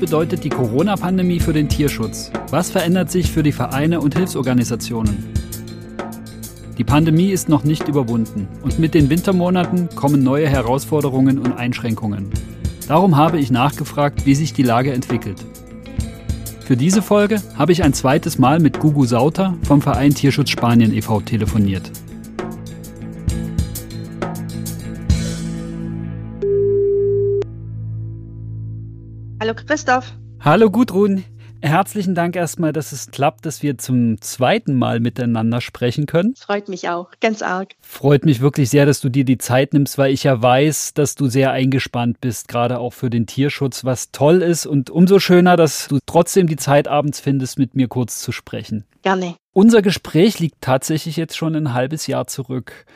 Bedeutet die Corona-Pandemie für den Tierschutz? Was verändert sich für die Vereine und Hilfsorganisationen? Die Pandemie ist noch nicht überwunden und mit den Wintermonaten kommen neue Herausforderungen und Einschränkungen. Darum habe ich nachgefragt, wie sich die Lage entwickelt. Für diese Folge habe ich ein zweites Mal mit Gugu Sauter vom Verein Tierschutz Spanien e.V. telefoniert. Hallo Christoph. Hallo Gudrun. Herzlichen Dank erstmal, dass es klappt, dass wir zum zweiten Mal miteinander sprechen können. Freut mich auch, ganz arg. Freut mich wirklich sehr, dass du dir die Zeit nimmst, weil ich ja weiß, dass du sehr eingespannt bist, gerade auch für den Tierschutz, was toll ist und umso schöner, dass du trotzdem die Zeit abends findest, mit mir kurz zu sprechen. Gerne. Unser Gespräch liegt tatsächlich jetzt schon ein halbes Jahr zurück.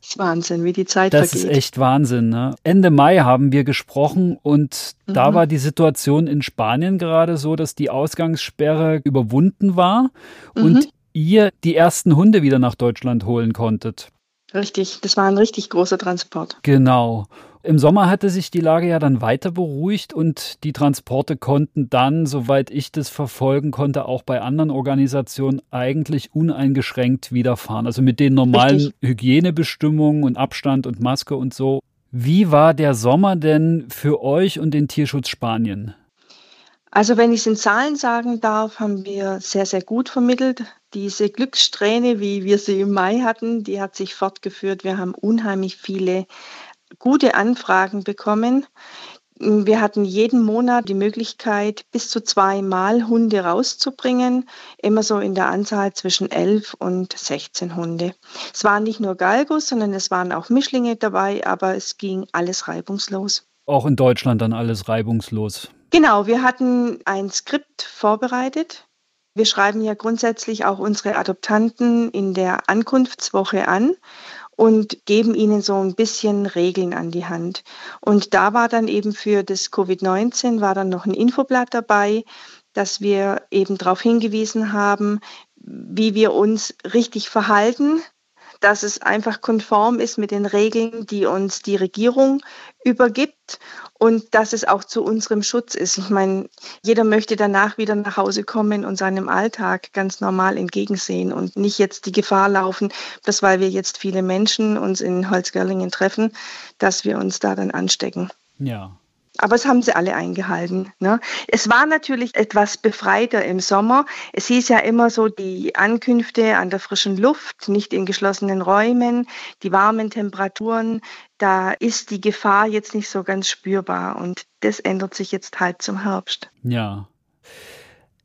Das ist Wahnsinn, wie die Zeit das vergeht. Das ist echt Wahnsinn. Ne? Ende Mai haben wir gesprochen und mhm. da war die Situation in Spanien gerade so, dass die Ausgangssperre überwunden war mhm. und ihr die ersten Hunde wieder nach Deutschland holen konntet. Richtig, das war ein richtig großer Transport. Genau. Im Sommer hatte sich die Lage ja dann weiter beruhigt und die Transporte konnten dann, soweit ich das verfolgen konnte, auch bei anderen Organisationen eigentlich uneingeschränkt wiederfahren. Also mit den normalen Richtig. Hygienebestimmungen und Abstand und Maske und so. Wie war der Sommer denn für euch und den Tierschutz Spanien? Also wenn ich es in Zahlen sagen darf, haben wir sehr, sehr gut vermittelt. Diese Glückssträhne, wie wir sie im Mai hatten, die hat sich fortgeführt. Wir haben unheimlich viele gute Anfragen bekommen. Wir hatten jeden Monat die Möglichkeit, bis zu zweimal Hunde rauszubringen, immer so in der Anzahl zwischen 11 und 16 Hunde. Es waren nicht nur Galgos, sondern es waren auch Mischlinge dabei, aber es ging alles reibungslos. Auch in Deutschland dann alles reibungslos. Genau, wir hatten ein Skript vorbereitet. Wir schreiben ja grundsätzlich auch unsere Adoptanten in der Ankunftswoche an und geben ihnen so ein bisschen Regeln an die Hand. Und da war dann eben für das Covid-19 war dann noch ein Infoblatt dabei, dass wir eben darauf hingewiesen haben, wie wir uns richtig verhalten, dass es einfach konform ist mit den Regeln, die uns die Regierung übergibt und dass es auch zu unserem Schutz ist. Ich meine, jeder möchte danach wieder nach Hause kommen und seinem Alltag ganz normal entgegensehen und nicht jetzt die Gefahr laufen, dass weil wir jetzt viele Menschen uns in Holzgerlingen treffen, dass wir uns da dann anstecken. Ja, aber es haben sie alle eingehalten. Ne? Es war natürlich etwas befreiter im Sommer. Es hieß ja immer so, die Ankünfte an der frischen Luft, nicht in geschlossenen Räumen, die warmen Temperaturen, da ist die Gefahr jetzt nicht so ganz spürbar. Und das ändert sich jetzt halt zum Herbst. Ja.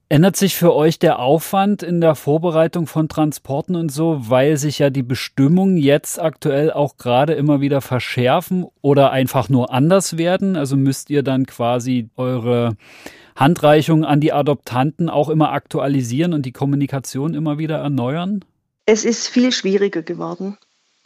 Ändert sich für euch der Aufwand in der Vorbereitung von Transporten und so, weil sich ja die Bestimmungen jetzt aktuell auch gerade immer wieder verschärfen oder einfach nur anders werden? Also müsst ihr dann quasi eure Handreichung an die Adoptanten auch immer aktualisieren und die Kommunikation immer wieder erneuern? Es ist viel schwieriger geworden.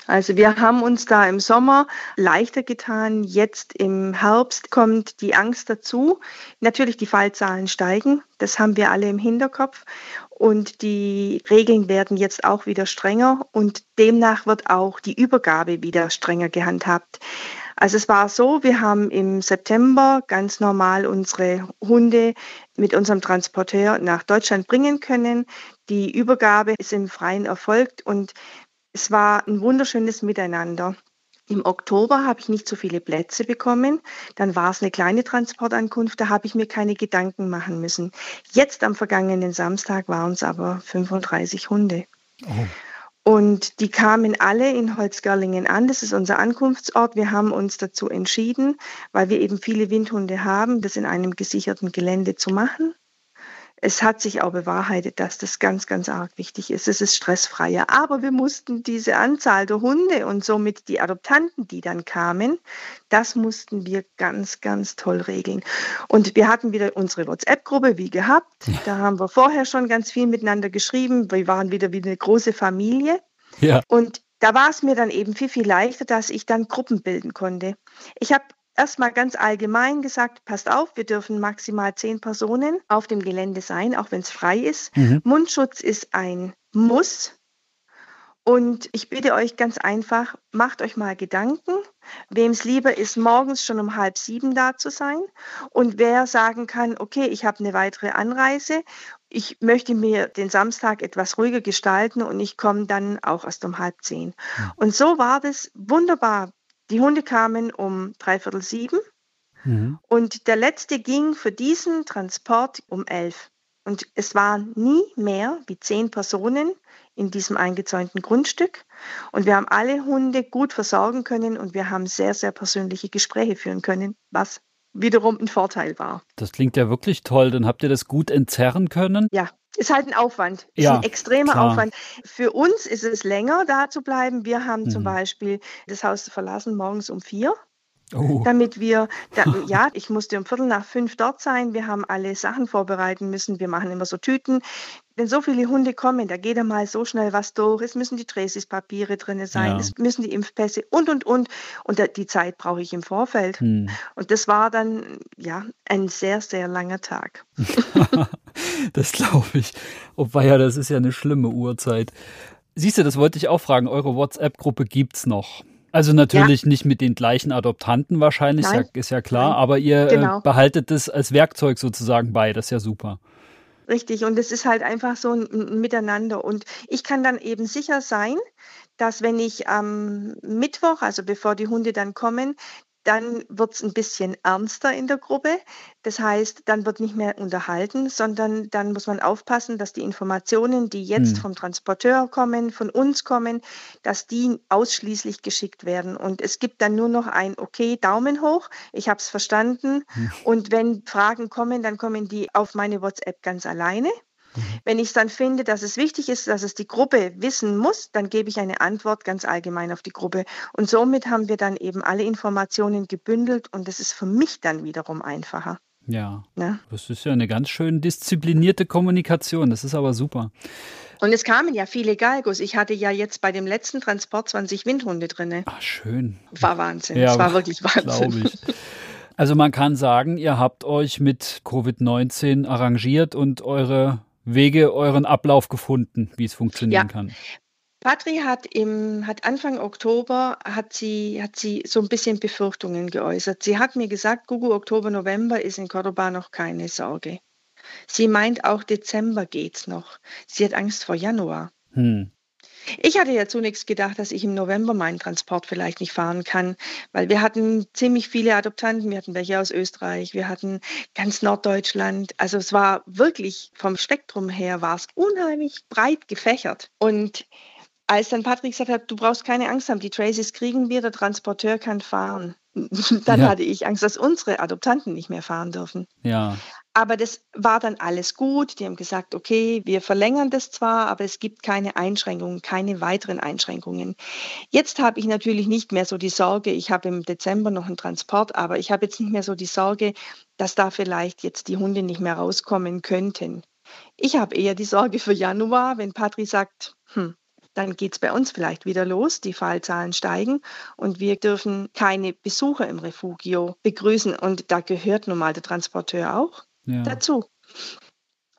Also wir haben uns da im Sommer leichter getan. Jetzt im Herbst kommt die Angst dazu. Natürlich die Fallzahlen steigen. Das haben wir alle im Hinterkopf. Und die Regeln werden jetzt auch wieder strenger und demnach wird auch die Übergabe wieder strenger gehandhabt. Also es war so, wir haben im September ganz normal unsere Hunde mit unserem Transporteur nach Deutschland bringen können. Die Übergabe ist im Freien erfolgt und es war ein wunderschönes Miteinander. Im Oktober habe ich nicht so viele Plätze bekommen. Dann war es eine kleine Transportankunft, da habe ich mir keine Gedanken machen müssen. Jetzt am vergangenen Samstag waren es aber 35 Hunde. Oh. Und die kamen alle in Holzgerlingen an. Das ist unser Ankunftsort. Wir haben uns dazu entschieden, weil wir eben viele Windhunde haben, das in einem gesicherten Gelände zu machen es hat sich auch bewahrheitet, dass das ganz, ganz arg wichtig ist. Es ist stressfreier. Aber wir mussten diese Anzahl der Hunde und somit die Adoptanten, die dann kamen, das mussten wir ganz, ganz toll regeln. Und wir hatten wieder unsere WhatsApp-Gruppe wie gehabt. Da haben wir vorher schon ganz viel miteinander geschrieben. Wir waren wieder wie eine große Familie. Ja. Und da war es mir dann eben viel, viel leichter, dass ich dann Gruppen bilden konnte. Ich habe erstmal ganz allgemein gesagt, passt auf, wir dürfen maximal zehn Personen auf dem Gelände sein, auch wenn es frei ist. Mhm. Mundschutz ist ein Muss. Und ich bitte euch ganz einfach, macht euch mal Gedanken, wem es lieber ist, morgens schon um halb sieben da zu sein und wer sagen kann, okay, ich habe eine weitere Anreise, ich möchte mir den Samstag etwas ruhiger gestalten und ich komme dann auch erst um halb zehn. Mhm. Und so war das wunderbar. Die Hunde kamen um dreiviertel sieben mhm. und der letzte ging für diesen Transport um elf. Und es waren nie mehr wie zehn Personen in diesem eingezäunten Grundstück. Und wir haben alle Hunde gut versorgen können und wir haben sehr, sehr persönliche Gespräche führen können, was wiederum ein Vorteil war. Das klingt ja wirklich toll. Dann habt ihr das gut entzerren können? Ja, ist halt ein Aufwand, ist ja, ein extremer klar. Aufwand. Für uns ist es länger, da zu bleiben. Wir haben mhm. zum Beispiel das Haus verlassen morgens um vier. Oh. Damit wir, da, ja, ich musste um Viertel nach fünf dort sein. Wir haben alle Sachen vorbereiten müssen. Wir machen immer so Tüten wenn so viele Hunde kommen, da geht einmal so schnell was durch. Es müssen die Traces-Papiere drin sein, ja. es müssen die Impfpässe und, und, und. Und die Zeit brauche ich im Vorfeld. Hm. Und das war dann, ja, ein sehr, sehr langer Tag. das glaube ich. Wobei ja, das ist ja eine schlimme Uhrzeit. Siehst du, das wollte ich auch fragen. Eure WhatsApp-Gruppe gibt es noch. Also natürlich ja. nicht mit den gleichen Adoptanten wahrscheinlich, Nein. ist ja klar, Nein. aber ihr äh, genau. behaltet das als Werkzeug sozusagen bei, das ist ja super. Richtig, und es ist halt einfach so ein Miteinander. Und ich kann dann eben sicher sein, dass wenn ich am Mittwoch, also bevor die Hunde dann kommen, dann wird es ein bisschen ernster in der Gruppe. Das heißt, dann wird nicht mehr unterhalten, sondern dann muss man aufpassen, dass die Informationen, die jetzt hm. vom Transporteur kommen, von uns kommen, dass die ausschließlich geschickt werden. Und es gibt dann nur noch ein Okay, Daumen hoch, ich habe es verstanden. Hm. Und wenn Fragen kommen, dann kommen die auf meine WhatsApp ganz alleine. Mhm. Wenn ich dann finde, dass es wichtig ist, dass es die Gruppe wissen muss, dann gebe ich eine Antwort ganz allgemein auf die Gruppe. Und somit haben wir dann eben alle Informationen gebündelt und das ist für mich dann wiederum einfacher. Ja, ne? das ist ja eine ganz schön disziplinierte Kommunikation. Das ist aber super. Und es kamen ja viele Galgos. Ich hatte ja jetzt bei dem letzten Transport 20 Windhunde drin. Ach, schön. War Wahnsinn. Ja, es war wirklich Wahnsinn. Ich. Also man kann sagen, ihr habt euch mit Covid-19 arrangiert und eure Wege, euren Ablauf gefunden, wie es funktionieren ja. kann? Patri hat im hat Anfang Oktober hat sie hat sie so ein bisschen Befürchtungen geäußert. Sie hat mir gesagt, Gugu Oktober November ist in Cordoba noch keine Sorge. Sie meint auch Dezember geht's noch. Sie hat Angst vor Januar. Hm. Ich hatte ja zunächst gedacht, dass ich im November meinen Transport vielleicht nicht fahren kann, weil wir hatten ziemlich viele Adoptanten. Wir hatten welche aus Österreich, wir hatten ganz Norddeutschland. Also es war wirklich vom Spektrum her war es unheimlich breit gefächert. Und als dann Patrick gesagt hat, du brauchst keine Angst haben, die Traces kriegen wir, der Transporteur kann fahren. Dann ja. hatte ich Angst, dass unsere Adoptanten nicht mehr fahren dürfen. Ja. Aber das war dann alles gut. Die haben gesagt, okay, wir verlängern das zwar, aber es gibt keine Einschränkungen, keine weiteren Einschränkungen. Jetzt habe ich natürlich nicht mehr so die Sorge, ich habe im Dezember noch einen Transport, aber ich habe jetzt nicht mehr so die Sorge, dass da vielleicht jetzt die Hunde nicht mehr rauskommen könnten. Ich habe eher die Sorge für Januar, wenn Patri sagt, hm, dann geht es bei uns vielleicht wieder los, die Fallzahlen steigen und wir dürfen keine Besucher im Refugio begrüßen. Und da gehört nun mal der Transporteur auch ja. dazu.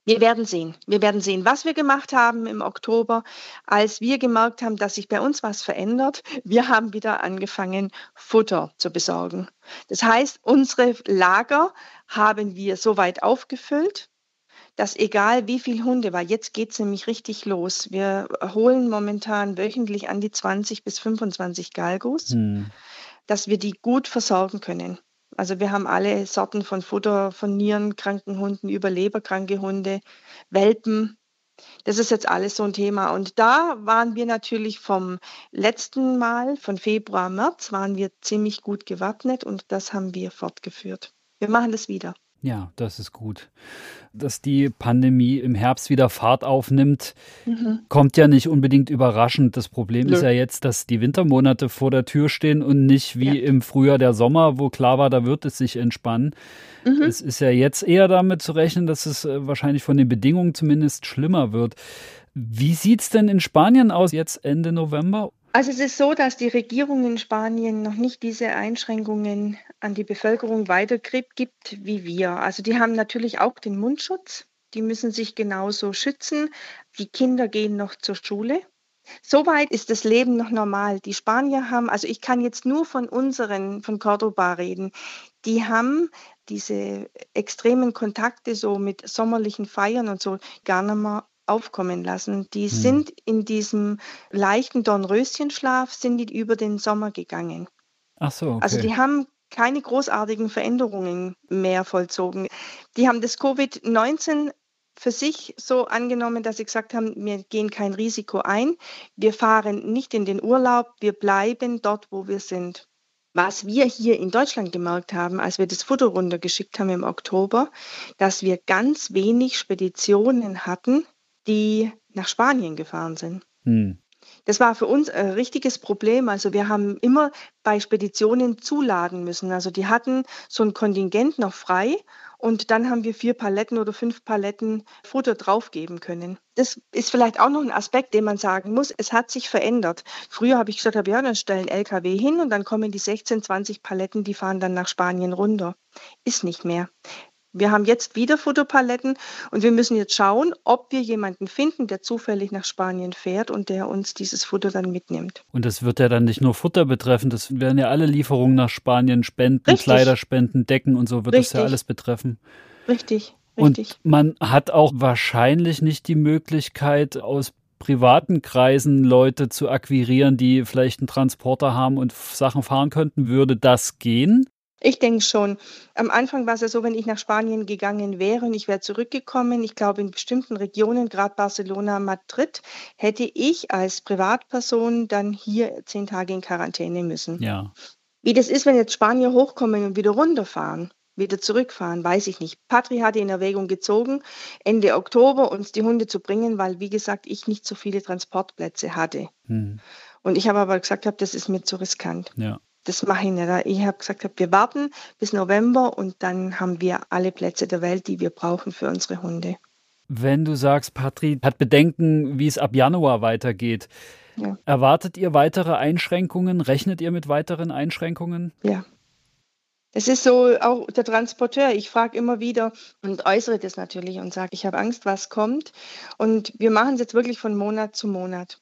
Wir werden sehen. Wir werden sehen, was wir gemacht haben im Oktober, als wir gemerkt haben, dass sich bei uns was verändert. Wir haben wieder angefangen, Futter zu besorgen. Das heißt, unsere Lager haben wir so weit aufgefüllt, dass egal wie viele Hunde, weil jetzt geht es nämlich richtig los. Wir holen momentan wöchentlich an die 20 bis 25 Galgos, hm. dass wir die gut versorgen können. Also wir haben alle Sorten von Futter, von nierenkranken Hunden über Hunde, Welpen. Das ist jetzt alles so ein Thema. Und da waren wir natürlich vom letzten Mal, von Februar, März, waren wir ziemlich gut gewappnet und das haben wir fortgeführt. Wir machen das wieder. Ja, das ist gut. Dass die Pandemie im Herbst wieder Fahrt aufnimmt, mhm. kommt ja nicht unbedingt überraschend. Das Problem Nö. ist ja jetzt, dass die Wintermonate vor der Tür stehen und nicht wie ja. im Frühjahr der Sommer, wo klar war, da wird es sich entspannen. Mhm. Es ist ja jetzt eher damit zu rechnen, dass es äh, wahrscheinlich von den Bedingungen zumindest schlimmer wird. Wie sieht es denn in Spanien aus jetzt Ende November? Also es ist so, dass die Regierung in Spanien noch nicht diese Einschränkungen an die Bevölkerung weitergibt wie wir. Also die haben natürlich auch den Mundschutz. Die müssen sich genauso schützen. Die Kinder gehen noch zur Schule. Soweit ist das Leben noch normal. Die Spanier haben, also ich kann jetzt nur von unseren, von Cordoba reden, die haben diese extremen Kontakte so mit sommerlichen Feiern und so gar nicht mehr aufkommen lassen. Die hm. sind in diesem leichten Dornröschenschlaf, sind die über den Sommer gegangen. Ach so. Also okay. Also die haben keine großartigen Veränderungen mehr vollzogen. Die haben das Covid-19 für sich so angenommen, dass sie gesagt haben, wir gehen kein Risiko ein, wir fahren nicht in den Urlaub, wir bleiben dort, wo wir sind. Was wir hier in Deutschland gemerkt haben, als wir das Futter runtergeschickt haben im Oktober, dass wir ganz wenig Speditionen hatten, die nach Spanien gefahren sind. Hm. Das war für uns ein richtiges Problem. Also wir haben immer bei Speditionen zuladen müssen. Also die hatten so ein Kontingent noch frei und dann haben wir vier Paletten oder fünf Paletten Futter draufgeben können. Das ist vielleicht auch noch ein Aspekt, den man sagen muss. Es hat sich verändert. Früher habe ich gesagt, ja, dann stellen LKW hin und dann kommen die 16, 20 Paletten, die fahren dann nach Spanien runter. Ist nicht mehr. Wir haben jetzt wieder Futterpaletten und wir müssen jetzt schauen, ob wir jemanden finden, der zufällig nach Spanien fährt und der uns dieses Futter dann mitnimmt. Und das wird ja dann nicht nur Futter betreffen, das werden ja alle Lieferungen nach Spanien, Spenden, Richtig. Kleiderspenden, Decken und so wird Richtig. das ja alles betreffen. Richtig. Richtig. Und man hat auch wahrscheinlich nicht die Möglichkeit, aus privaten Kreisen Leute zu akquirieren, die vielleicht einen Transporter haben und Sachen fahren könnten. Würde das gehen? Ich denke schon. Am Anfang war es ja so, wenn ich nach Spanien gegangen wäre und ich wäre zurückgekommen, ich glaube in bestimmten Regionen, gerade Barcelona, Madrid, hätte ich als Privatperson dann hier zehn Tage in Quarantäne müssen. Ja. Wie das ist, wenn jetzt Spanier hochkommen und wieder runterfahren, wieder zurückfahren, weiß ich nicht. Patri hatte in Erwägung gezogen, Ende Oktober uns die Hunde zu bringen, weil, wie gesagt, ich nicht so viele Transportplätze hatte. Hm. Und ich habe aber gesagt, das ist mir zu riskant. Ja das mache ich nicht. Ich habe gesagt, wir warten bis November und dann haben wir alle Plätze der Welt, die wir brauchen für unsere Hunde. Wenn du sagst, Patri hat Bedenken, wie es ab Januar weitergeht, ja. erwartet ihr weitere Einschränkungen? Rechnet ihr mit weiteren Einschränkungen? Ja. Es ist so, auch der Transporteur, ich frage immer wieder und äußere das natürlich und sage, ich habe Angst, was kommt. Und wir machen es jetzt wirklich von Monat zu Monat.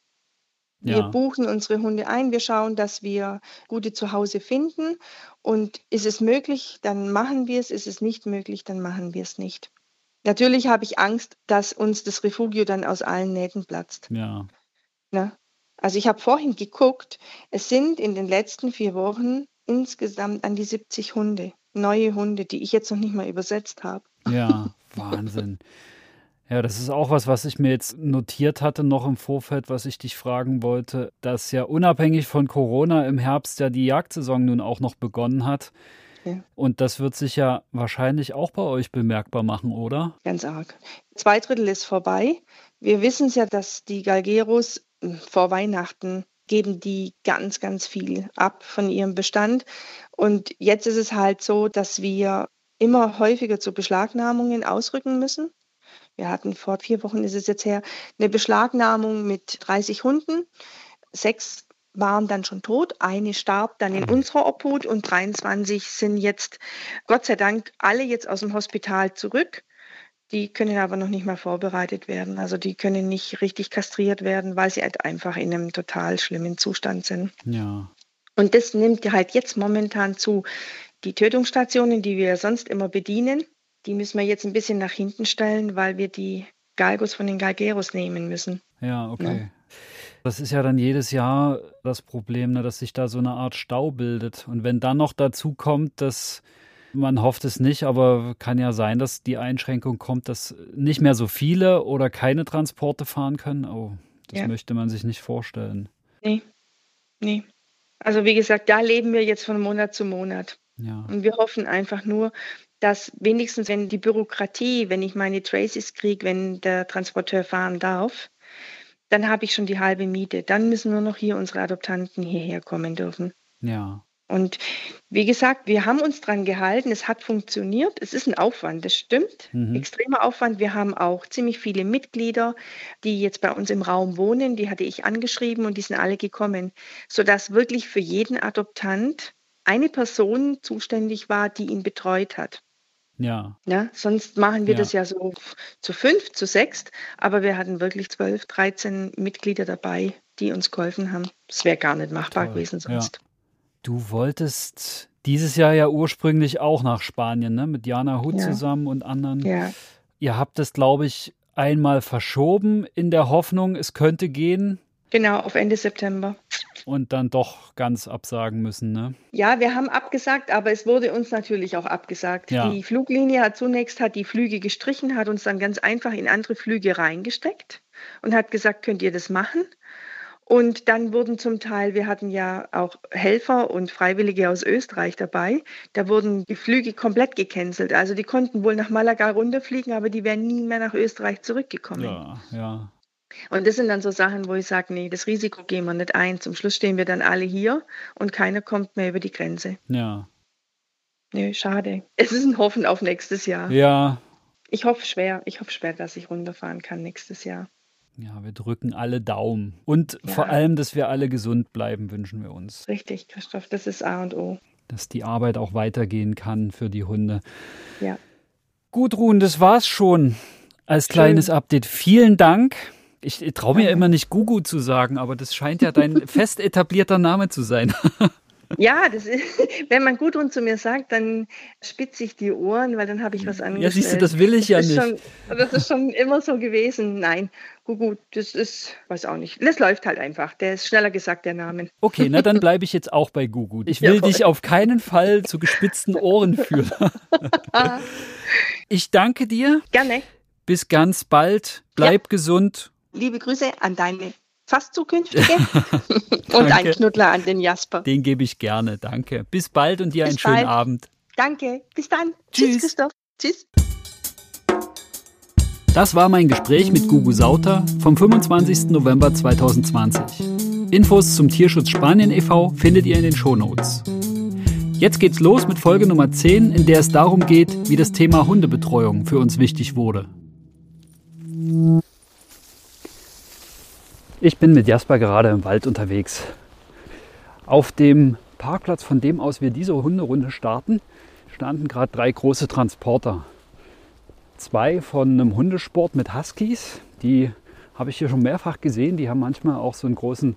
Wir ja. buchen unsere Hunde ein, wir schauen, dass wir gute Zuhause finden. Und ist es möglich, dann machen wir es. Ist es nicht möglich, dann machen wir es nicht. Natürlich habe ich Angst, dass uns das Refugio dann aus allen Nähten platzt. Ja. Na? Ne? Also ich habe vorhin geguckt, es sind in den letzten vier Wochen insgesamt an die 70 Hunde, neue Hunde, die ich jetzt noch nicht mal übersetzt habe. Ja, Wahnsinn. Ja, das ist auch was, was ich mir jetzt notiert hatte noch im Vorfeld, was ich dich fragen wollte, dass ja unabhängig von Corona im Herbst ja die Jagdsaison nun auch noch begonnen hat. Ja. Und das wird sich ja wahrscheinlich auch bei euch bemerkbar machen, oder? Ganz arg. Zwei Drittel ist vorbei. Wir wissen es ja, dass die Galgeros hm, vor Weihnachten geben die ganz, ganz viel ab von ihrem Bestand. Und jetzt ist es halt so, dass wir immer häufiger zu Beschlagnahmungen ausrücken müssen. Wir hatten vor vier Wochen, ist es jetzt her, eine Beschlagnahmung mit 30 Hunden. Sechs waren dann schon tot, eine starb dann in mhm. unserer Obhut und 23 sind jetzt, Gott sei Dank, alle jetzt aus dem Hospital zurück. Die können aber noch nicht mal vorbereitet werden. Also die können nicht richtig kastriert werden, weil sie halt einfach in einem total schlimmen Zustand sind. Ja. Und das nimmt halt jetzt momentan zu. Die Tötungsstationen, die wir sonst immer bedienen, die müssen wir jetzt ein bisschen nach hinten stellen, weil wir die Galgos von den Galgeros nehmen müssen. Ja, okay. Ne? Das ist ja dann jedes Jahr das Problem, ne, dass sich da so eine Art Stau bildet. Und wenn dann noch dazu kommt, dass Man hofft es nicht, aber kann ja sein, dass die Einschränkung kommt, dass nicht mehr so viele oder keine Transporte fahren können. Oh, das ja. möchte man sich nicht vorstellen. Nee, nee. Also wie gesagt, da leben wir jetzt von Monat zu Monat. Ja. Und wir hoffen einfach nur, dass wenigstens, wenn die Bürokratie, wenn ich meine Traces kriege, wenn der Transporteur fahren darf, dann habe ich schon die halbe Miete. Dann müssen nur noch hier unsere Adoptanten hierher kommen dürfen. Ja. Und wie gesagt, wir haben uns dran gehalten, es hat funktioniert. Es ist ein Aufwand, das stimmt. Mhm. Extremer Aufwand. Wir haben auch ziemlich viele Mitglieder, die jetzt bei uns im Raum wohnen. Die hatte ich angeschrieben und die sind alle gekommen, sodass wirklich für jeden Adoptant eine Person zuständig war, die ihn betreut hat. Ja. ja. Sonst machen wir ja. das ja so zu fünf, zu sechs, aber wir hatten wirklich zwölf, dreizehn Mitglieder dabei, die uns geholfen haben. Das wäre gar nicht machbar Toll. gewesen sonst. Ja. Du wolltest dieses Jahr ja ursprünglich auch nach Spanien, ne? Mit Jana Hut zusammen und anderen. Ja. Ihr habt es, glaube ich, einmal verschoben in der Hoffnung, es könnte gehen. Genau, auf Ende September. Und dann doch ganz absagen müssen, ne? Ja, wir haben abgesagt, aber es wurde uns natürlich auch abgesagt. Ja. Die Fluglinie hat zunächst hat die Flüge gestrichen, hat uns dann ganz einfach in andere Flüge reingesteckt und hat gesagt, könnt ihr das machen? Und dann wurden zum Teil, wir hatten ja auch Helfer und Freiwillige aus Österreich dabei, da wurden die Flüge komplett gecancelt. Also die konnten wohl nach Malaga runterfliegen, aber die wären nie mehr nach Österreich zurückgekommen. Ja, ja. Und das sind dann so Sachen, wo ich sage, nee, das Risiko gehen wir nicht ein. Zum Schluss stehen wir dann alle hier und keiner kommt mehr über die Grenze. Ja. Nö, schade. Es ist ein Hoffen auf nächstes Jahr. Ja. Ich hoffe schwer, ich hoffe schwer, dass ich runterfahren kann nächstes Jahr. Ja, wir drücken alle Daumen. Und ja. vor allem, dass wir alle gesund bleiben, wünschen wir uns. Richtig, Christoph, das ist A und O. Dass die Arbeit auch weitergehen kann für die Hunde. Ja. Gut, Ruhen, das war's schon als Schön. kleines Update. Vielen Dank. Ich traue mir ja immer nicht Gugu zu sagen, aber das scheint ja dein fest etablierter Name zu sein. Ja, das ist, wenn man Gudrun zu mir sagt, dann spitze ich die Ohren, weil dann habe ich was angestellt. Ja, siehst du, das will ich das ja nicht. Schon, das ist schon immer so gewesen. Nein, Gugu, das ist, weiß auch nicht. Das läuft halt einfach. Der ist schneller gesagt, der Name. Okay, na dann bleibe ich jetzt auch bei Gugu. Ich will ja, dich auf keinen Fall zu gespitzten Ohren führen. ich danke dir. Gerne. Bis ganz bald. Bleib ja. gesund. Liebe Grüße an deine fast zukünftige. und ein Knuddler an den Jasper. Den gebe ich gerne, danke. Bis bald und dir Bis einen schönen bald. Abend. Danke, bis dann. Tschüss, Tschüss Christoph. Tschüss. Das war mein Gespräch mit Gugu Sauter vom 25. November 2020. Infos zum Tierschutz Spanien e.V. findet ihr in den Shownotes. Jetzt geht's los mit Folge Nummer 10, in der es darum geht, wie das Thema Hundebetreuung für uns wichtig wurde. Ich bin mit Jasper gerade im Wald unterwegs. Auf dem Parkplatz, von dem aus wir diese Hunderunde starten, standen gerade drei große Transporter. Zwei von einem Hundesport mit Huskies, die habe ich hier schon mehrfach gesehen. Die haben manchmal auch so einen großen,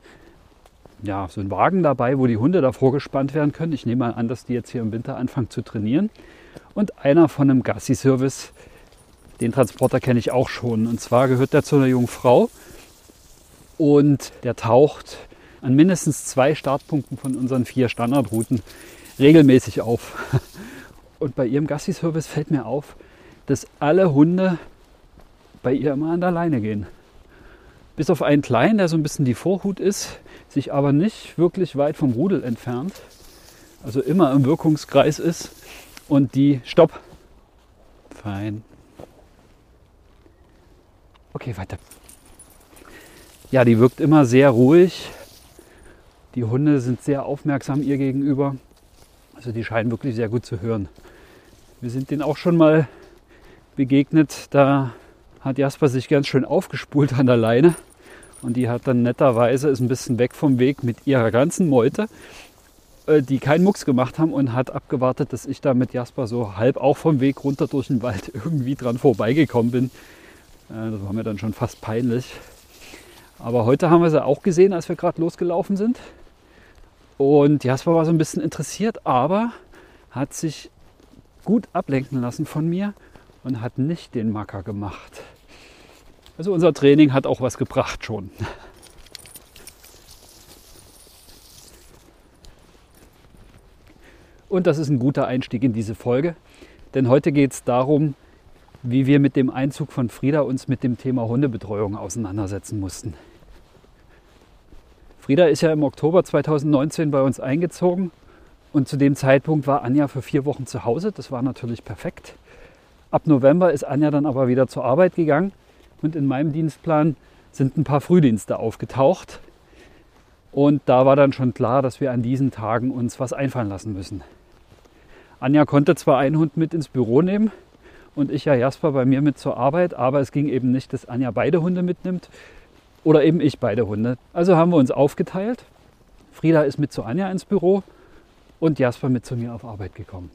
ja, so einen Wagen dabei, wo die Hunde davor gespannt werden können. Ich nehme mal an, dass die jetzt hier im Winter anfangen zu trainieren. Und einer von einem Gassi-Service, den Transporter kenne ich auch schon. Und zwar gehört der zu einer jungen Frau, und der taucht an mindestens zwei Startpunkten von unseren vier Standardrouten regelmäßig auf. Und bei ihrem Gassi-Service fällt mir auf, dass alle Hunde bei ihr immer an der Leine gehen. Bis auf einen kleinen, der so ein bisschen die Vorhut ist, sich aber nicht wirklich weit vom Rudel entfernt, also immer im Wirkungskreis ist und die Stopp. Fein. Okay, weiter ja, die wirkt immer sehr ruhig. Die Hunde sind sehr aufmerksam ihr gegenüber. Also die scheinen wirklich sehr gut zu hören. Wir sind denen auch schon mal begegnet. Da hat Jasper sich ganz schön aufgespult an der Leine. Und die hat dann netterweise, ist ein bisschen weg vom Weg mit ihrer ganzen Meute, äh, die keinen Mucks gemacht haben und hat abgewartet, dass ich da mit Jasper so halb auch vom Weg runter durch den Wald irgendwie dran vorbeigekommen bin. Äh, das war mir dann schon fast peinlich. Aber heute haben wir sie auch gesehen, als wir gerade losgelaufen sind. Und Jasper war so ein bisschen interessiert, aber hat sich gut ablenken lassen von mir und hat nicht den Macker gemacht. Also unser Training hat auch was gebracht schon. Und das ist ein guter Einstieg in diese Folge, denn heute geht es darum, wie wir mit dem Einzug von Frieda uns mit dem Thema Hundebetreuung auseinandersetzen mussten. Frieda ist ja im Oktober 2019 bei uns eingezogen und zu dem Zeitpunkt war Anja für vier Wochen zu Hause. Das war natürlich perfekt. Ab November ist Anja dann aber wieder zur Arbeit gegangen und in meinem Dienstplan sind ein paar Frühdienste aufgetaucht. Und da war dann schon klar, dass wir an diesen Tagen uns was einfallen lassen müssen. Anja konnte zwar einen Hund mit ins Büro nehmen und ich ja Jasper bei mir mit zur Arbeit, aber es ging eben nicht, dass Anja beide Hunde mitnimmt oder eben ich beide Hunde. Also haben wir uns aufgeteilt. Frieda ist mit zu Anja ins Büro und Jasper mit zu mir auf Arbeit gekommen.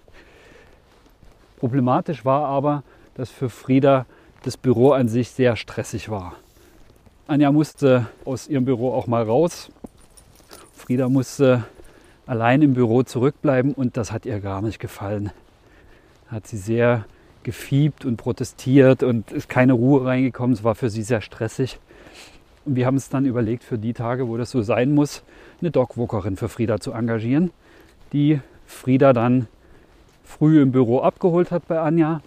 Problematisch war aber, dass für Frieda das Büro an sich sehr stressig war. Anja musste aus ihrem Büro auch mal raus. Frieda musste allein im Büro zurückbleiben und das hat ihr gar nicht gefallen. Hat sie sehr gefiebt und protestiert und ist keine Ruhe reingekommen. Es war für sie sehr stressig. Und wir haben es dann überlegt, für die Tage, wo das so sein muss, eine Dogwalkerin für Frieda zu engagieren, die Frieda dann früh im Büro abgeholt hat bei Anja.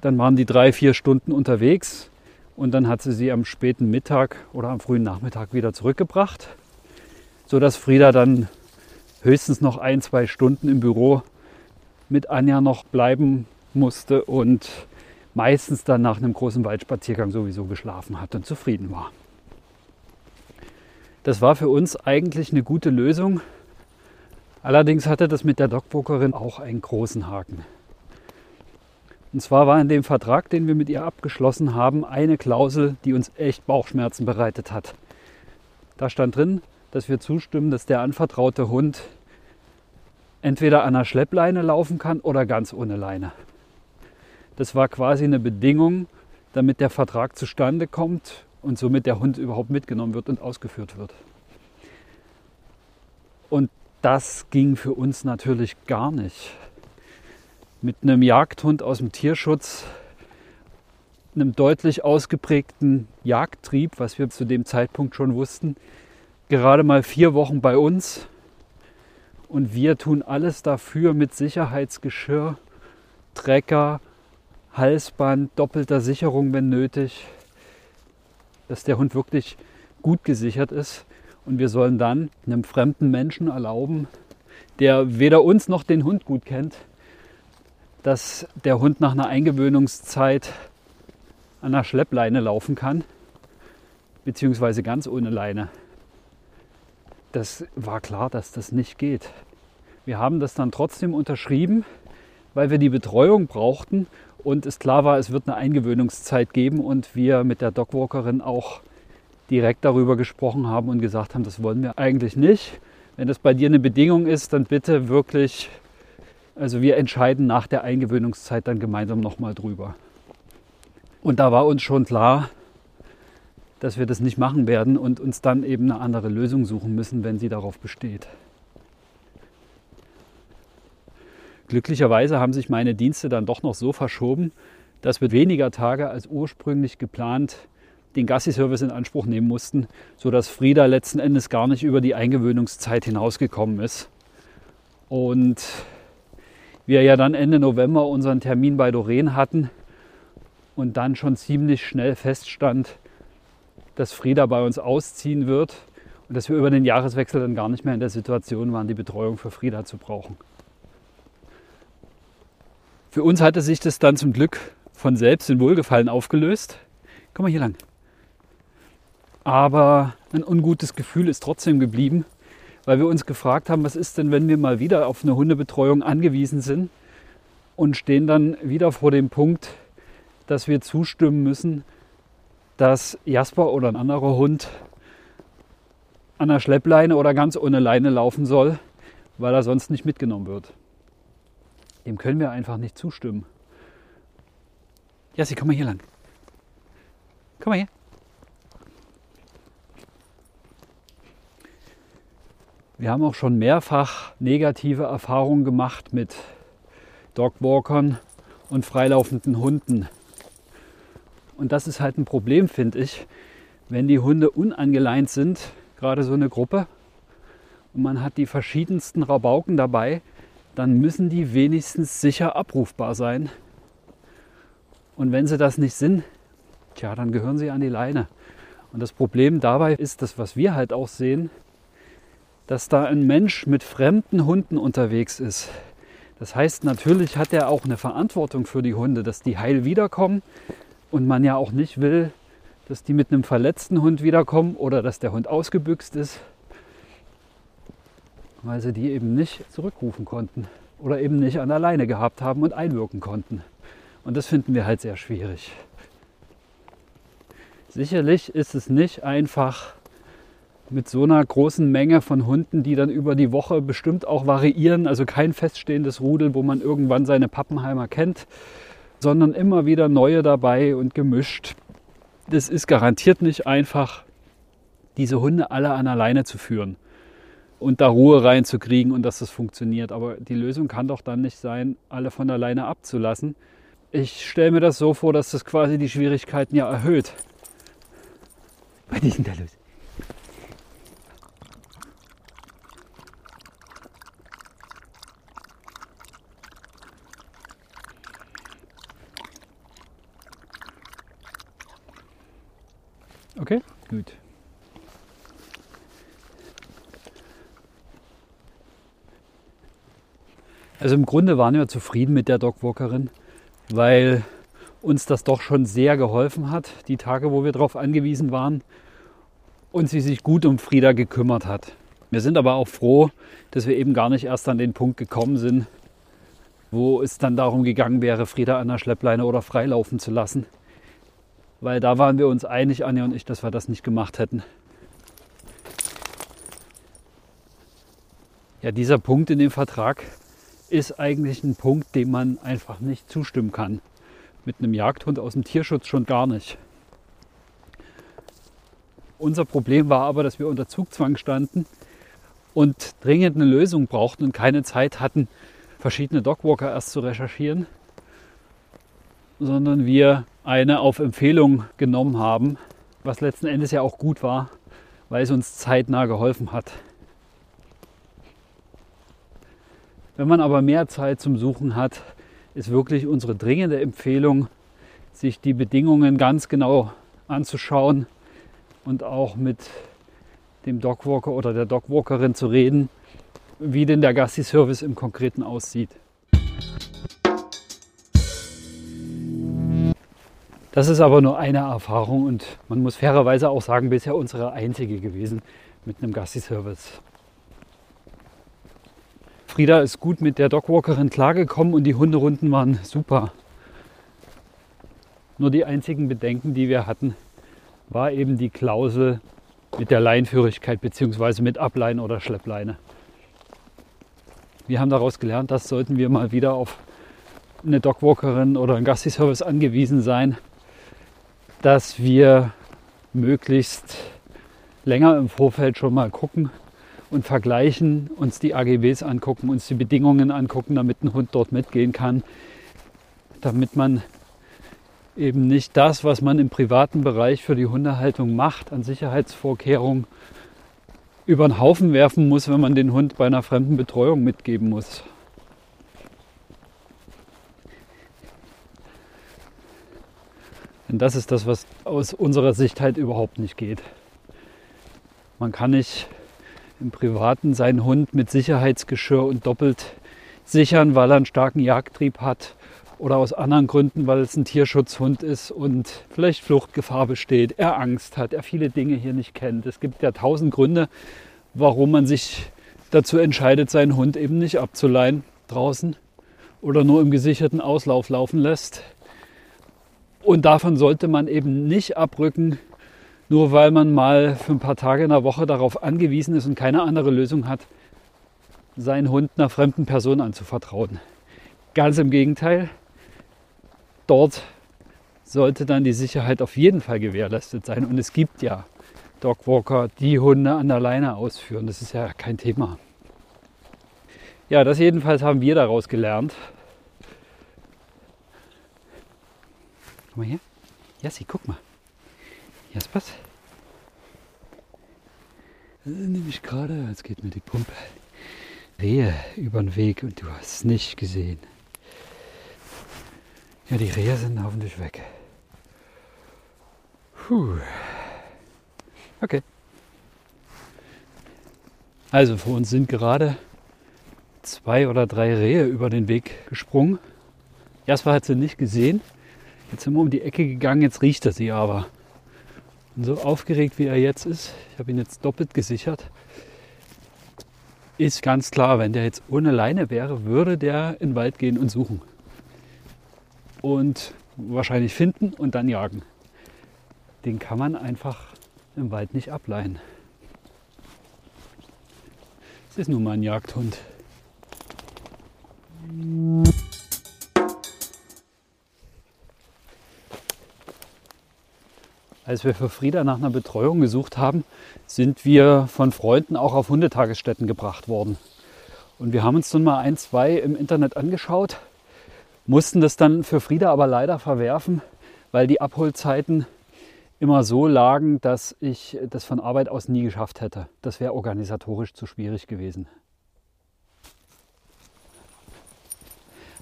Dann waren die drei, vier Stunden unterwegs und dann hat sie sie am späten Mittag oder am frühen Nachmittag wieder zurückgebracht, sodass Frieda dann höchstens noch ein, zwei Stunden im Büro mit Anja noch bleiben musste und meistens dann nach einem großen Waldspaziergang sowieso geschlafen hat und zufrieden war. Das war für uns eigentlich eine gute Lösung. Allerdings hatte das mit der Dogwalkerin auch einen großen Haken. Und zwar war in dem Vertrag, den wir mit ihr abgeschlossen haben, eine Klausel, die uns echt Bauchschmerzen bereitet hat. Da stand drin, dass wir zustimmen, dass der anvertraute Hund entweder an einer Schleppleine laufen kann oder ganz ohne Leine. Das war quasi eine Bedingung, damit der Vertrag zustande kommt und somit der Hund überhaupt mitgenommen wird und ausgeführt wird. Und das ging für uns natürlich gar nicht. Mit einem Jagdhund aus dem Tierschutz, einem deutlich ausgeprägten Jagdtrieb, was wir zu dem Zeitpunkt schon wussten, gerade mal vier Wochen bei uns. Und wir tun alles dafür mit Sicherheitsgeschirr, Trecker, Halsband, doppelter Sicherung, wenn nötig, dass der Hund wirklich gut gesichert ist. Und wir sollen dann einem fremden Menschen erlauben, der weder uns noch den Hund gut kennt, dass der Hund nach einer Eingewöhnungszeit an der Schleppleine laufen kann, beziehungsweise ganz ohne Leine. Das war klar, dass das nicht geht. Wir haben das dann trotzdem unterschrieben, weil wir die Betreuung brauchten und es klar war, es wird eine Eingewöhnungszeit geben und wir mit der Dogwalkerin auch direkt darüber gesprochen haben und gesagt haben, das wollen wir eigentlich nicht. Wenn das bei dir eine Bedingung ist, dann bitte wirklich, also wir entscheiden nach der Eingewöhnungszeit dann gemeinsam nochmal drüber. Und da war uns schon klar, dass wir das nicht machen werden und uns dann eben eine andere Lösung suchen müssen, wenn sie darauf besteht. Glücklicherweise haben sich meine Dienste dann doch noch so verschoben, dass wir weniger Tage als ursprünglich geplant den Gassi-Service in Anspruch nehmen mussten, sodass Frieda letzten Endes gar nicht über die Eingewöhnungszeit hinausgekommen ist. Und wir ja dann Ende November unseren Termin bei Doreen hatten und dann schon ziemlich schnell feststand, dass Frieda bei uns ausziehen wird und dass wir über den Jahreswechsel dann gar nicht mehr in der Situation waren, die Betreuung für Frieda zu brauchen. Für uns hatte sich das dann zum Glück von selbst in Wohlgefallen aufgelöst. Komm mal hier lang. Aber ein ungutes Gefühl ist trotzdem geblieben, weil wir uns gefragt haben, was ist denn, wenn wir mal wieder auf eine Hundebetreuung angewiesen sind und stehen dann wieder vor dem Punkt, dass wir zustimmen müssen, dass Jasper oder ein anderer Hund an der Schleppleine oder ganz ohne Leine laufen soll, weil er sonst nicht mitgenommen wird. Dem können wir einfach nicht zustimmen. Jassi, komm mal hier lang. Komm mal her. Wir haben auch schon mehrfach negative Erfahrungen gemacht mit Dogwalkern und freilaufenden Hunden. Und das ist halt ein Problem, finde ich, wenn die Hunde unangeleint sind, gerade so eine Gruppe, und man hat die verschiedensten Rabauken dabei, dann müssen die wenigstens sicher abrufbar sein. Und wenn sie das nicht sind, tja, dann gehören sie an die Leine. Und das Problem dabei ist das, was wir halt auch sehen, dass da ein Mensch mit fremden Hunden unterwegs ist. Das heißt, natürlich hat er auch eine Verantwortung für die Hunde, dass die heil wiederkommen und man ja auch nicht will, dass die mit einem verletzten Hund wiederkommen oder dass der Hund ausgebüxt ist, weil sie die eben nicht zurückrufen konnten oder eben nicht an der Leine gehabt haben und einwirken konnten. Und das finden wir halt sehr schwierig. Sicherlich ist es nicht einfach, mit so einer großen Menge von Hunden, die dann über die Woche bestimmt auch variieren, also kein feststehendes Rudel, wo man irgendwann seine Pappenheimer kennt, sondern immer wieder neue dabei und gemischt. Das ist garantiert nicht einfach, diese Hunde alle an alleine zu führen und da Ruhe reinzukriegen und dass das funktioniert. Aber die Lösung kann doch dann nicht sein, alle von alleine abzulassen. Ich stelle mir das so vor, dass das quasi die Schwierigkeiten ja erhöht. Was ist denn da los? Okay, gut. Also im Grunde waren wir zufrieden mit der Dogwalkerin, weil uns das doch schon sehr geholfen hat, die Tage, wo wir darauf angewiesen waren und sie sich gut um Frieda gekümmert hat. Wir sind aber auch froh, dass wir eben gar nicht erst an den Punkt gekommen sind, wo es dann darum gegangen wäre, Frieda an der Schleppleine oder freilaufen zu lassen, weil da waren wir uns einig, Anja und ich, dass wir das nicht gemacht hätten. Ja, dieser Punkt in dem Vertrag ist eigentlich ein Punkt, dem man einfach nicht zustimmen kann. Mit einem Jagdhund aus dem Tierschutz schon gar nicht. Unser Problem war aber, dass wir unter Zugzwang standen und dringend eine Lösung brauchten und keine Zeit hatten, verschiedene Dogwalker erst zu recherchieren, sondern wir eine auf Empfehlung genommen haben, was letzten Endes ja auch gut war, weil es uns zeitnah geholfen hat. Wenn man aber mehr Zeit zum Suchen hat, ist wirklich unsere dringende Empfehlung, sich die Bedingungen ganz genau anzuschauen und auch mit dem Dogwalker oder der Dogwalkerin zu reden, wie denn der Gassi-Service im Konkreten aussieht. Das ist aber nur eine Erfahrung und man muss fairerweise auch sagen, bisher unsere einzige gewesen mit einem Gassi-Service. Frieda ist gut mit der Dogwalkerin klargekommen und die Hunderunden waren super. Nur die einzigen Bedenken, die wir hatten, war eben die Klausel mit der Leinführigkeit bzw. mit Ableine oder Schleppleine. Wir haben daraus gelernt, dass sollten wir mal wieder auf eine Dogwalkerin oder einen Gassi-Service angewiesen sein, dass wir möglichst länger im Vorfeld schon mal gucken und vergleichen, uns die AGBs angucken, uns die Bedingungen angucken, damit ein Hund dort mitgehen kann, damit man eben nicht das, was man im privaten Bereich für die Hundehaltung macht, an Sicherheitsvorkehrungen über den Haufen werfen muss, wenn man den Hund bei einer fremden Betreuung mitgeben muss. Denn das ist das, was aus unserer Sicht halt überhaupt nicht geht. Man kann nicht im Privaten seinen Hund mit Sicherheitsgeschirr und doppelt sichern, weil er einen starken Jagdtrieb hat oder aus anderen Gründen, weil es ein Tierschutzhund ist und vielleicht Fluchtgefahr besteht, er Angst hat, er viele Dinge hier nicht kennt. Es gibt ja tausend Gründe, warum man sich dazu entscheidet, seinen Hund eben nicht abzuleihen draußen oder nur im gesicherten Auslauf laufen lässt. Und davon sollte man eben nicht abrücken, nur weil man mal für ein paar Tage in der Woche darauf angewiesen ist und keine andere Lösung hat, seinen Hund einer fremden Person anzuvertrauen. Ganz im Gegenteil, dort sollte dann die Sicherheit auf jeden Fall gewährleistet sein. Und es gibt ja Dogwalker, die Hunde an der Leine ausführen. Das ist ja kein Thema. Ja, das jedenfalls haben wir daraus gelernt. Guck mal hier. Jassi, guck mal. Jaspers. Ist nämlich gerade, jetzt geht mir die Pumpe. Rehe über den Weg und du hast es nicht gesehen. Ja, die Rehe sind hoffentlich weg. Puh. Okay. Also vor uns sind gerade zwei oder drei Rehe über den Weg gesprungen. Jasper hat sie nicht gesehen. Jetzt sind wir um die Ecke gegangen, jetzt riecht er sie aber. Und so aufgeregt wie er jetzt ist, ich habe ihn jetzt doppelt gesichert, ist ganz klar, wenn der jetzt ohne Leine wäre, würde der in den Wald gehen und suchen. Und wahrscheinlich finden und dann jagen. Den kann man einfach im Wald nicht ableihen. Es ist nun mal ein Jagdhund. Als wir für Frieda nach einer Betreuung gesucht haben, sind wir von Freunden auch auf Hundetagesstätten gebracht worden. Und wir haben uns dann mal ein, zwei im Internet angeschaut, mussten das dann für Frieda aber leider verwerfen, weil die Abholzeiten immer so lagen, dass ich das von Arbeit aus nie geschafft hätte. Das wäre organisatorisch zu schwierig gewesen.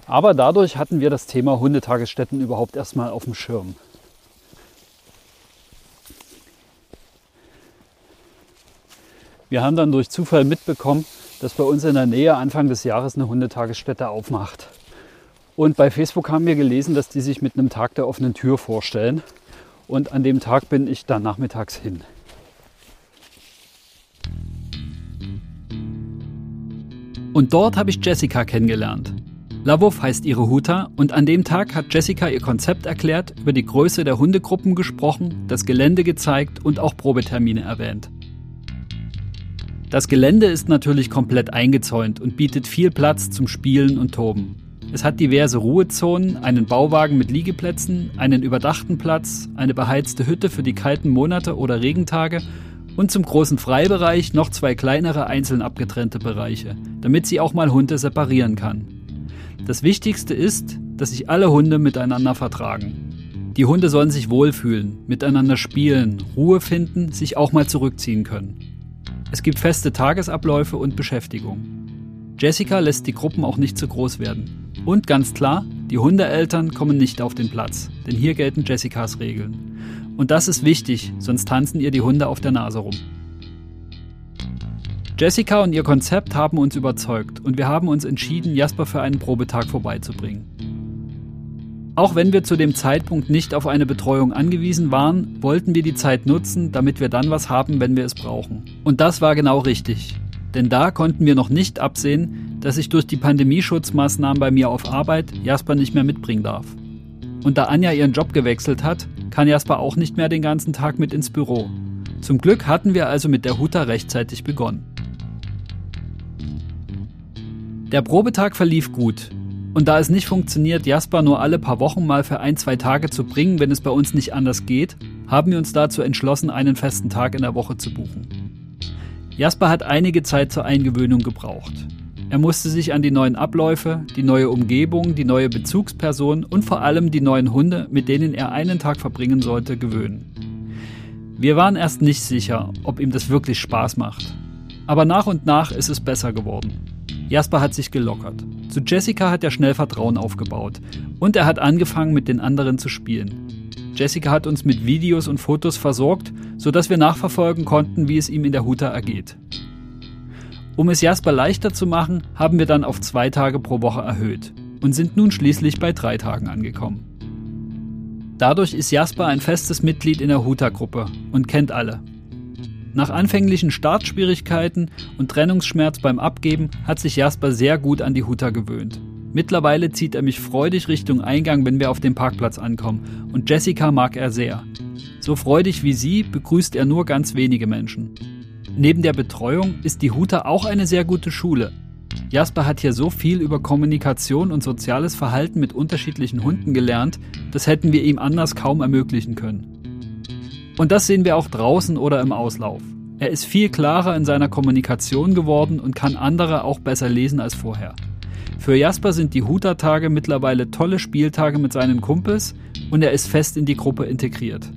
Aber dadurch hatten wir das Thema Hundetagesstätten überhaupt erstmal auf dem Schirm. Wir haben dann durch Zufall mitbekommen, dass bei uns in der Nähe Anfang des Jahres eine Hundetagesstätte aufmacht. Und bei Facebook haben wir gelesen, dass die sich mit einem Tag der offenen Tür vorstellen. Und an dem Tag bin ich dann nachmittags hin. Und dort habe ich Jessica kennengelernt. Lavov heißt ihre Huta und an dem Tag hat Jessica ihr Konzept erklärt, über die Größe der Hundegruppen gesprochen, das Gelände gezeigt und auch Probetermine erwähnt. Das Gelände ist natürlich komplett eingezäunt und bietet viel Platz zum Spielen und Toben. Es hat diverse Ruhezonen, einen Bauwagen mit Liegeplätzen, einen überdachten Platz, eine beheizte Hütte für die kalten Monate oder Regentage und zum großen Freibereich noch zwei kleinere einzeln abgetrennte Bereiche, damit sie auch mal Hunde separieren kann. Das Wichtigste ist, dass sich alle Hunde miteinander vertragen. Die Hunde sollen sich wohlfühlen, miteinander spielen, Ruhe finden, sich auch mal zurückziehen können. Es gibt feste Tagesabläufe und Beschäftigung. Jessica lässt die Gruppen auch nicht zu groß werden. Und ganz klar, die Hundeeltern kommen nicht auf den Platz, denn hier gelten Jessicas Regeln. Und das ist wichtig, sonst tanzen ihr die Hunde auf der Nase rum. Jessica und ihr Konzept haben uns überzeugt und wir haben uns entschieden, Jasper für einen Probetag vorbeizubringen. Auch wenn wir zu dem Zeitpunkt nicht auf eine Betreuung angewiesen waren, wollten wir die Zeit nutzen, damit wir dann was haben, wenn wir es brauchen. Und das war genau richtig. Denn da konnten wir noch nicht absehen, dass ich durch die Pandemieschutzmaßnahmen bei mir auf Arbeit Jasper nicht mehr mitbringen darf. Und da Anja ihren Job gewechselt hat, kann Jasper auch nicht mehr den ganzen Tag mit ins Büro. Zum Glück hatten wir also mit der Huta rechtzeitig begonnen. Der Probetag verlief gut und da es nicht funktioniert, Jasper nur alle paar Wochen mal für ein, zwei Tage zu bringen, wenn es bei uns nicht anders geht, haben wir uns dazu entschlossen, einen festen Tag in der Woche zu buchen. Jasper hat einige Zeit zur Eingewöhnung gebraucht. Er musste sich an die neuen Abläufe, die neue Umgebung, die neue Bezugsperson und vor allem die neuen Hunde, mit denen er einen Tag verbringen sollte, gewöhnen. Wir waren erst nicht sicher, ob ihm das wirklich Spaß macht. Aber nach und nach ist es besser geworden. Jasper hat sich gelockert. Zu Jessica hat er schnell Vertrauen aufgebaut und er hat angefangen mit den anderen zu spielen. Jessica hat uns mit Videos und Fotos versorgt, sodass wir nachverfolgen konnten, wie es ihm in der Huta ergeht. Um es Jasper leichter zu machen, haben wir dann auf zwei Tage pro Woche erhöht und sind nun schließlich bei drei Tagen angekommen. Dadurch ist Jasper ein festes Mitglied in der Huta-Gruppe und kennt alle. Nach anfänglichen Startschwierigkeiten und Trennungsschmerz beim Abgeben hat sich Jasper sehr gut an die Huta gewöhnt. Mittlerweile zieht er mich freudig Richtung Eingang, wenn wir auf dem Parkplatz ankommen, und Jessica mag er sehr. So freudig wie sie begrüßt er nur ganz wenige Menschen. Neben der Betreuung ist die Huta auch eine sehr gute Schule. Jasper hat hier so viel über Kommunikation und soziales Verhalten mit unterschiedlichen Hunden gelernt, das hätten wir ihm anders kaum ermöglichen können. Und das sehen wir auch draußen oder im Auslauf. Er ist viel klarer in seiner Kommunikation geworden und kann andere auch besser lesen als vorher. Für Jasper sind die Huta-Tage mittlerweile tolle Spieltage mit seinen Kumpels und er ist fest in die Gruppe integriert.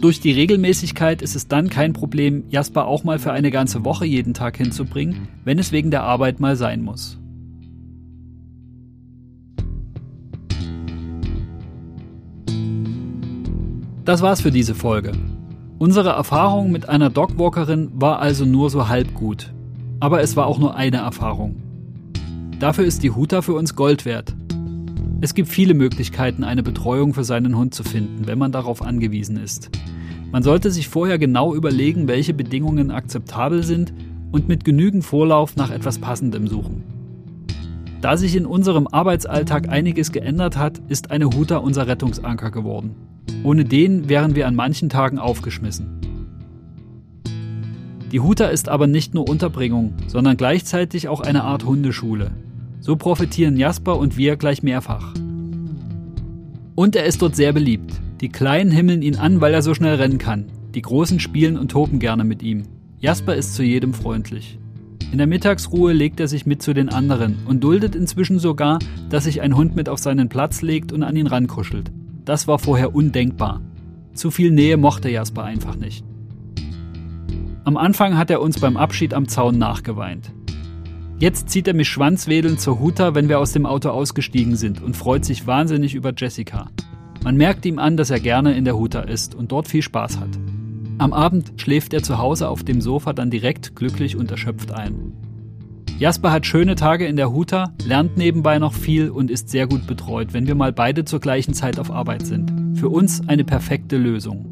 Durch die Regelmäßigkeit ist es dann kein Problem, Jasper auch mal für eine ganze Woche jeden Tag hinzubringen, wenn es wegen der Arbeit mal sein muss. Das war's für diese Folge. Unsere Erfahrung mit einer Dogwalkerin war also nur so halb gut. Aber es war auch nur eine Erfahrung. Dafür ist die Huta für uns Gold wert. Es gibt viele Möglichkeiten, eine Betreuung für seinen Hund zu finden, wenn man darauf angewiesen ist. Man sollte sich vorher genau überlegen, welche Bedingungen akzeptabel sind und mit genügend Vorlauf nach etwas Passendem suchen. Da sich in unserem Arbeitsalltag einiges geändert hat, ist eine Huta unser Rettungsanker geworden. Ohne den wären wir an manchen Tagen aufgeschmissen. Die Huta ist aber nicht nur Unterbringung, sondern gleichzeitig auch eine Art Hundeschule. So profitieren Jasper und wir gleich mehrfach. Und er ist dort sehr beliebt. Die Kleinen himmeln ihn an, weil er so schnell rennen kann. Die Großen spielen und toben gerne mit ihm. Jasper ist zu jedem freundlich. In der Mittagsruhe legt er sich mit zu den anderen und duldet inzwischen sogar, dass sich ein Hund mit auf seinen Platz legt und an ihn rankuschelt. Das war vorher undenkbar. Zu viel Nähe mochte Jasper einfach nicht. Am Anfang hat er uns beim Abschied am Zaun nachgeweint. Jetzt zieht er mich schwanzwedelnd zur Huta, wenn wir aus dem Auto ausgestiegen sind und freut sich wahnsinnig über Jessica. Man merkt ihm an, dass er gerne in der Huta ist und dort viel Spaß hat. Am Abend schläft er zu Hause auf dem Sofa dann direkt glücklich und erschöpft ein. Jasper hat schöne Tage in der Huta, lernt nebenbei noch viel und ist sehr gut betreut, wenn wir mal beide zur gleichen Zeit auf Arbeit sind. Für uns eine perfekte Lösung.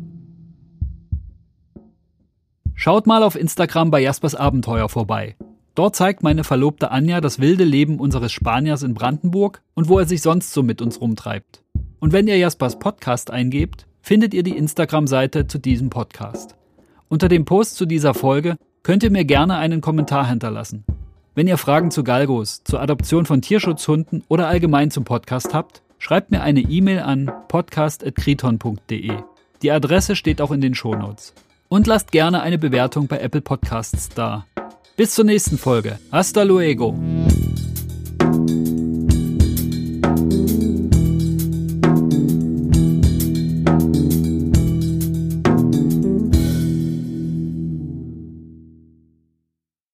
Schaut mal auf Instagram bei Jaspers Abenteuer vorbei. Dort zeigt meine Verlobte Anja das wilde Leben unseres Spaniers in Brandenburg und wo er sich sonst so mit uns rumtreibt. Und wenn ihr Jaspers Podcast eingebt, findet ihr die Instagram-Seite zu diesem Podcast. Unter dem Post zu dieser Folge könnt ihr mir gerne einen Kommentar hinterlassen. Wenn ihr Fragen zu Galgos, zur Adoption von Tierschutzhunden oder allgemein zum Podcast habt, schreibt mir eine E-Mail an podcast.kriton.de. Die Adresse steht auch in den Shownotes. Und lasst gerne eine Bewertung bei Apple Podcasts da. Bis zur nächsten Folge. Hasta luego.